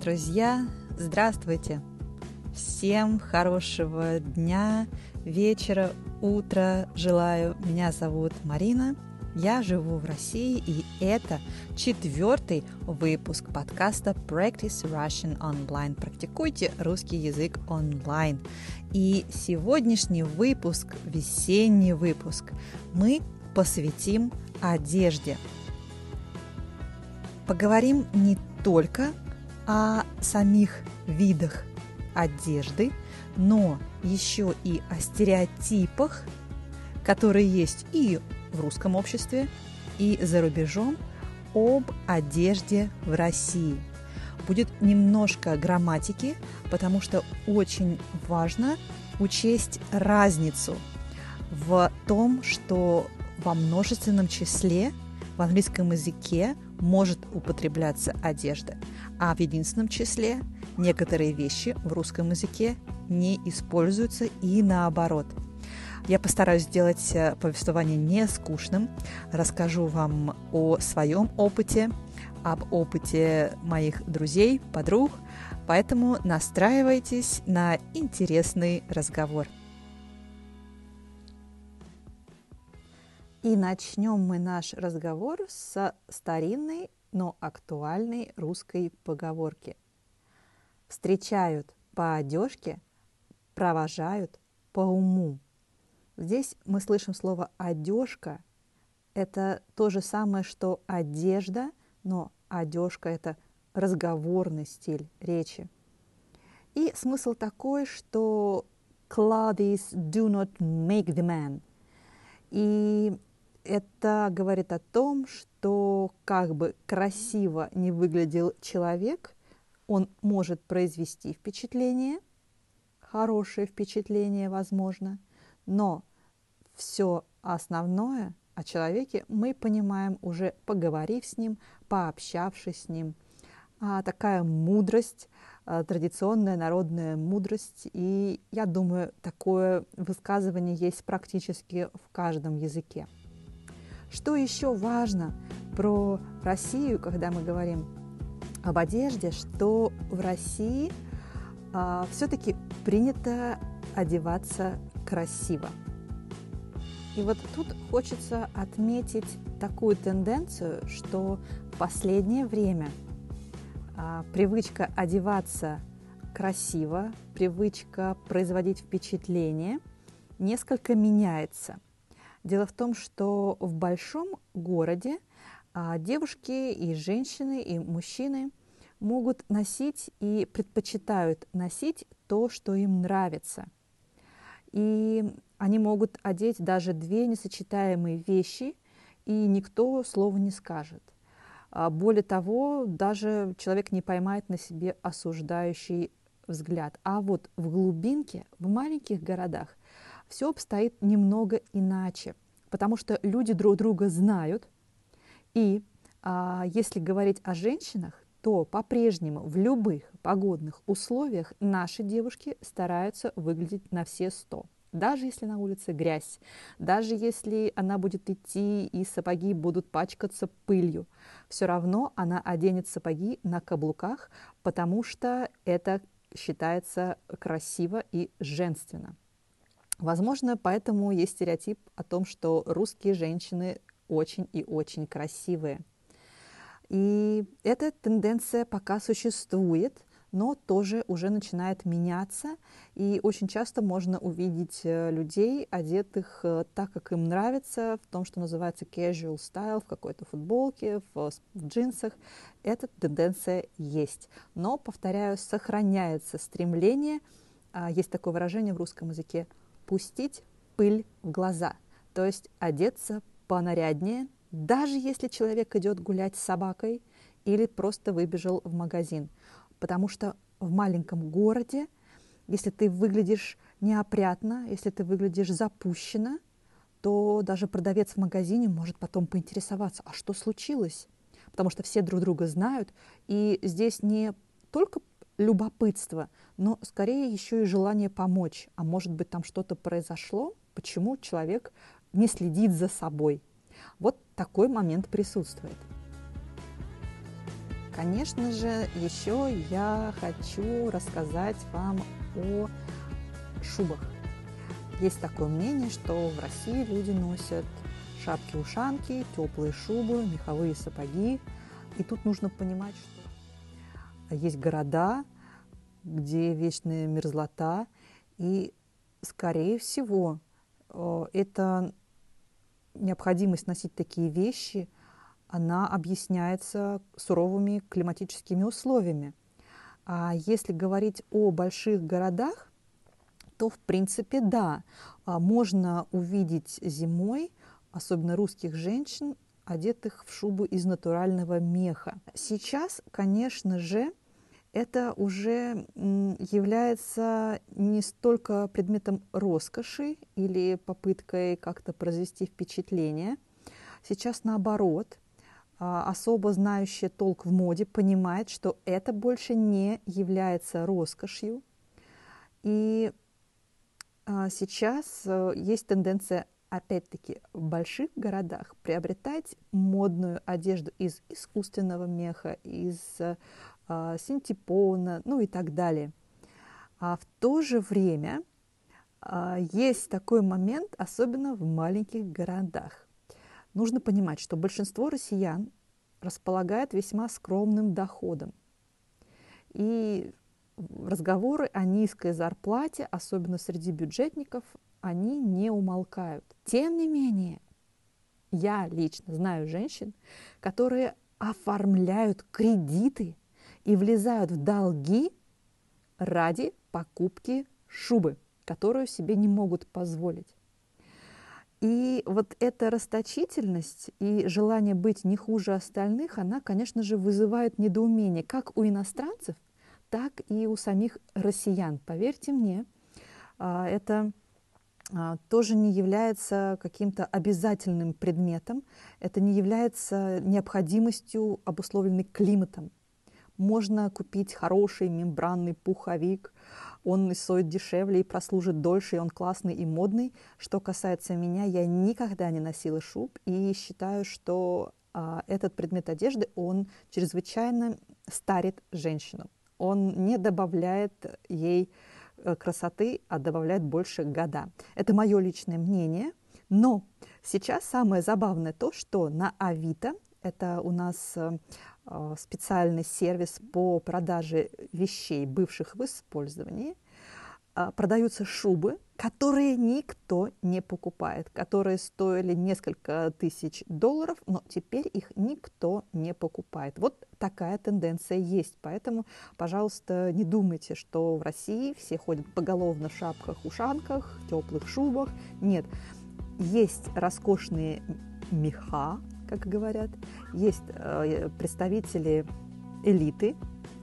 Друзья, здравствуйте! Всем хорошего дня, вечера, утра желаю. Меня зовут Марина, я живу в России, и это четвертый выпуск подкаста Practice Russian Online. Практикуйте русский язык онлайн. И сегодняшний выпуск, весенний выпуск, мы посвятим одежде. Поговорим не только о самих видах одежды, но еще и о стереотипах, которые есть и в русском обществе, и за рубежом об одежде в России. Будет немножко грамматики, потому что очень важно учесть разницу в том, что во множественном числе в английском языке может употребляться одежда, а в единственном числе некоторые вещи в русском языке не используются и наоборот. Я постараюсь сделать э, повествование не скучным, расскажу вам о своем опыте, об опыте моих друзей, подруг, поэтому настраивайтесь на интересный разговор. И начнем мы наш разговор с старинной, но актуальной русской поговорки. Встречают по одежке, провожают по уму. Здесь мы слышим слово «одежка». Это то же самое, что одежда, но одежка – это разговорный стиль речи. И смысл такой, что clothes do not make the man. И это говорит о том, что как бы красиво не выглядел человек, он может произвести впечатление, хорошее впечатление, возможно, но все основное о человеке мы понимаем уже поговорив с ним, пообщавшись с ним. А такая мудрость, а, традиционная народная мудрость, и я думаю, такое высказывание есть практически в каждом языке. Что еще важно про Россию, когда мы говорим об одежде, что в России а, все-таки принято одеваться красиво. И вот тут хочется отметить такую тенденцию, что в последнее время а, привычка одеваться красиво, привычка производить впечатление несколько меняется – Дело в том, что в большом городе а, девушки и женщины, и мужчины могут носить и предпочитают носить то, что им нравится. И они могут одеть даже две несочетаемые вещи, и никто слова не скажет. А более того, даже человек не поймает на себе осуждающий взгляд. А вот в глубинке, в маленьких городах, все обстоит немного иначе, потому что люди друг друга знают, и а, если говорить о женщинах, то по-прежнему в любых погодных условиях наши девушки стараются выглядеть на все сто. Даже если на улице грязь, даже если она будет идти и сапоги будут пачкаться пылью, все равно она оденет сапоги на каблуках, потому что это считается красиво и женственно. Возможно, поэтому есть стереотип о том, что русские женщины очень и очень красивые. И эта тенденция пока существует, но тоже уже начинает меняться. И очень часто можно увидеть э, людей, одетых э, так, как им нравится, в том, что называется casual style, в какой-то футболке, в, в джинсах. Эта тенденция есть. Но, повторяю, сохраняется стремление, а, есть такое выражение в русском языке, пустить пыль в глаза, то есть одеться понаряднее, даже если человек идет гулять с собакой или просто выбежал в магазин. Потому что в маленьком городе, если ты выглядишь неопрятно, если ты выглядишь запущенно, то даже продавец в магазине может потом поинтересоваться, а что случилось? Потому что все друг друга знают, и здесь не только любопытство, но скорее еще и желание помочь. А может быть, там что-то произошло, почему человек не следит за собой. Вот такой момент присутствует. Конечно же, еще я хочу рассказать вам о шубах. Есть такое мнение, что в России люди носят шапки-ушанки, теплые шубы, меховые сапоги. И тут нужно понимать, что есть города, где вечная мерзлота, и, скорее всего, э, это необходимость носить такие вещи, она объясняется суровыми климатическими условиями. А если говорить о больших городах, то в принципе да, а можно увидеть зимой, особенно русских женщин, одетых в шубу из натурального меха. Сейчас, конечно же, это уже является не столько предметом роскоши или попыткой как-то произвести впечатление. Сейчас наоборот, а, особо знающий толк в моде понимает, что это больше не является роскошью. И а, сейчас э, есть тенденция, опять-таки, в больших городах приобретать модную одежду из искусственного меха, из синтепона, ну и так далее. А в то же время а, есть такой момент, особенно в маленьких городах. Нужно понимать, что большинство россиян располагает весьма скромным доходом. И разговоры о низкой зарплате, особенно среди бюджетников, они не умолкают. Тем не менее, я лично знаю женщин, которые оформляют кредиты и влезают в долги ради покупки шубы, которую себе не могут позволить. И вот эта расточительность и желание быть не хуже остальных, она, конечно же, вызывает недоумение как у иностранцев, так и у самих россиян. Поверьте мне, а, это а, тоже не является каким-то обязательным предметом, это не является необходимостью, обусловленной климатом можно купить хороший мембранный пуховик, он стоит дешевле и прослужит дольше, и он классный и модный. Что касается меня, я никогда не носила шуб и считаю, что а, этот предмет одежды, он чрезвычайно старит женщину. Он не добавляет ей э, красоты, а добавляет больше года. Это мое личное мнение. Но сейчас самое забавное то, что на Авито, это у нас э, специальный сервис по продаже вещей, бывших в использовании. Э, продаются шубы, которые никто не покупает, которые стоили несколько тысяч долларов, но теперь их никто не покупает. Вот такая тенденция есть. Поэтому, пожалуйста, не думайте, что в России все ходят поголовно в шапках, ушанках, теплых шубах. Нет, есть роскошные меха, как говорят. Есть э, представители элиты,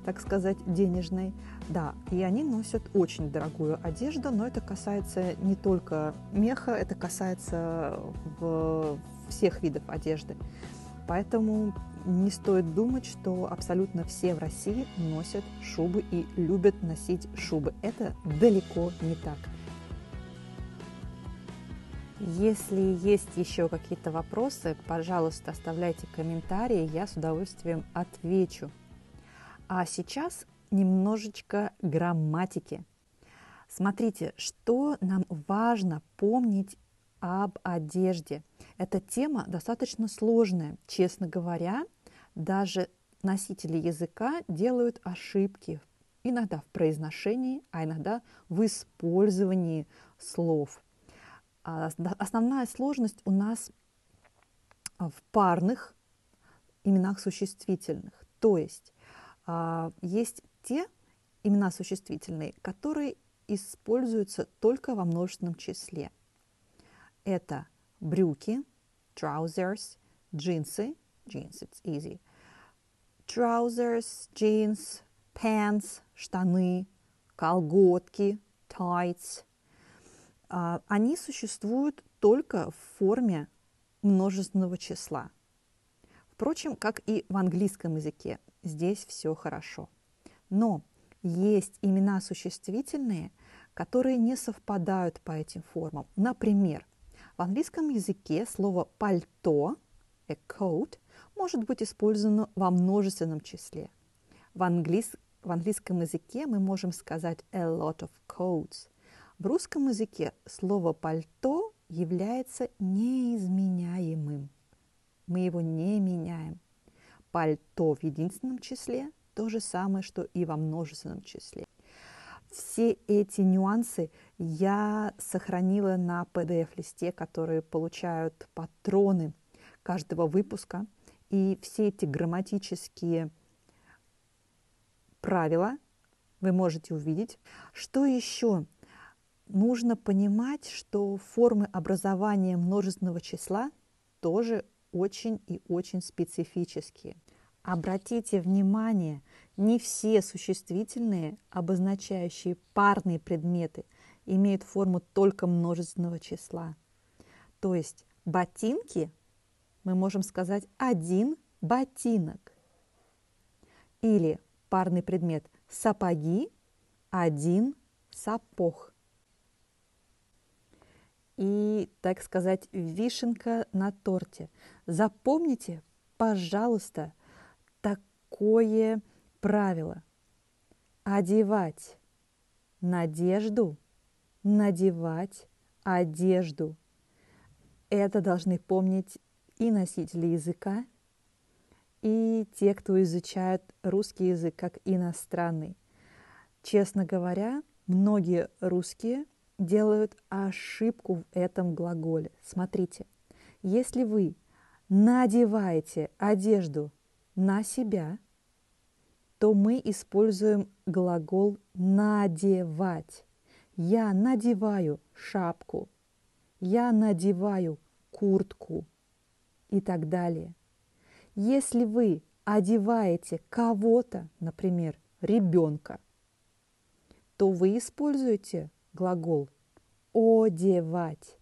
так сказать, денежной, да, и они носят очень дорогую одежду, но это касается не только меха, это касается в всех видов одежды. Поэтому не стоит думать, что абсолютно все в России носят шубы и любят носить шубы. Это далеко не так. Если есть еще какие-то вопросы, пожалуйста, оставляйте комментарии, я с удовольствием отвечу. А сейчас немножечко грамматики. Смотрите, что нам важно помнить об одежде. Эта тема достаточно сложная. Честно говоря, даже носители языка делают ошибки иногда в произношении, а иногда в использовании слов – основная сложность у нас а, в парных именах существительных. То есть а, есть те имена существительные, которые используются только во множественном числе. Это брюки, trousers, джинсы, jeans, it's easy, trousers, jeans, pants, штаны, колготки, tights, а, они существуют только в форме множественного числа. Впрочем, как и в английском языке, здесь все хорошо. Но есть имена существительные, которые не совпадают по этим формам. Например, в английском языке слово «пальто» a coat может быть использовано во множественном числе. В, английс... в английском языке мы можем сказать a lot of coats. В русском языке слово «пальто» является неизменяемым. Мы его не меняем. Пальто в единственном числе – то же самое, что и во множественном числе. Все эти нюансы я сохранила на PDF-листе, которые получают патроны каждого выпуска. И все эти грамматические правила вы можете увидеть. Что еще? Нужно понимать, что формы образования множественного числа тоже очень и очень специфические. Обратите внимание, не все существительные, обозначающие парные предметы, имеют форму только множественного числа. То есть ботинки мы можем сказать один ботинок. Или парный предмет сапоги один сапог. И, так сказать, вишенка на торте. Запомните, пожалуйста, такое правило. Одевать надежду, надевать одежду. Это должны помнить и носители языка, и те, кто изучает русский язык как иностранный. Честно говоря, многие русские делают ошибку в этом глаголе. Смотрите, если вы надеваете одежду на себя, то мы используем глагол надевать. Я надеваю шапку, я надеваю куртку и так далее. Если вы одеваете кого-то, например, ребенка, то вы используете глагол одевать.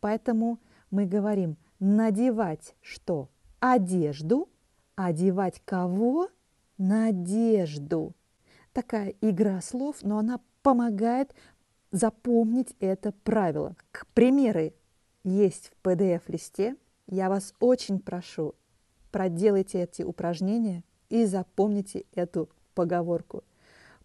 Поэтому мы говорим надевать что? Одежду – Одевать кого? Надежду. Такая игра слов, но она помогает запомнить это правило. К примеры есть в PDF-листе. Я вас очень прошу, проделайте эти упражнения и запомните эту поговорку.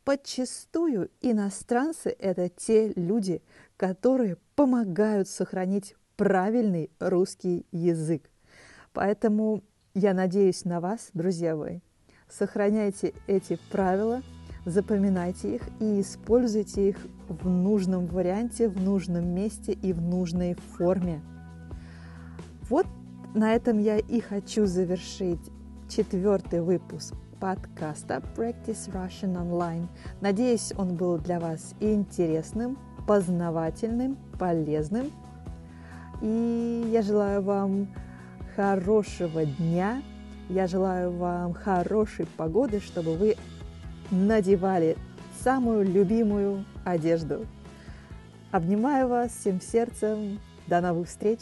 Подчастую иностранцы – это те люди, которые помогают сохранить правильный русский язык. Поэтому я надеюсь на вас, друзья мои. Сохраняйте эти правила, запоминайте их и используйте их в нужном варианте, в нужном месте и в нужной форме. Вот на этом я и хочу завершить четвертый выпуск подкаста Practice Russian Online. Надеюсь, он был для вас интересным, познавательным, полезным. И я желаю вам хорошего дня. Я желаю вам хорошей погоды, чтобы вы надевали самую любимую одежду. Обнимаю вас всем сердцем. До новых встреч!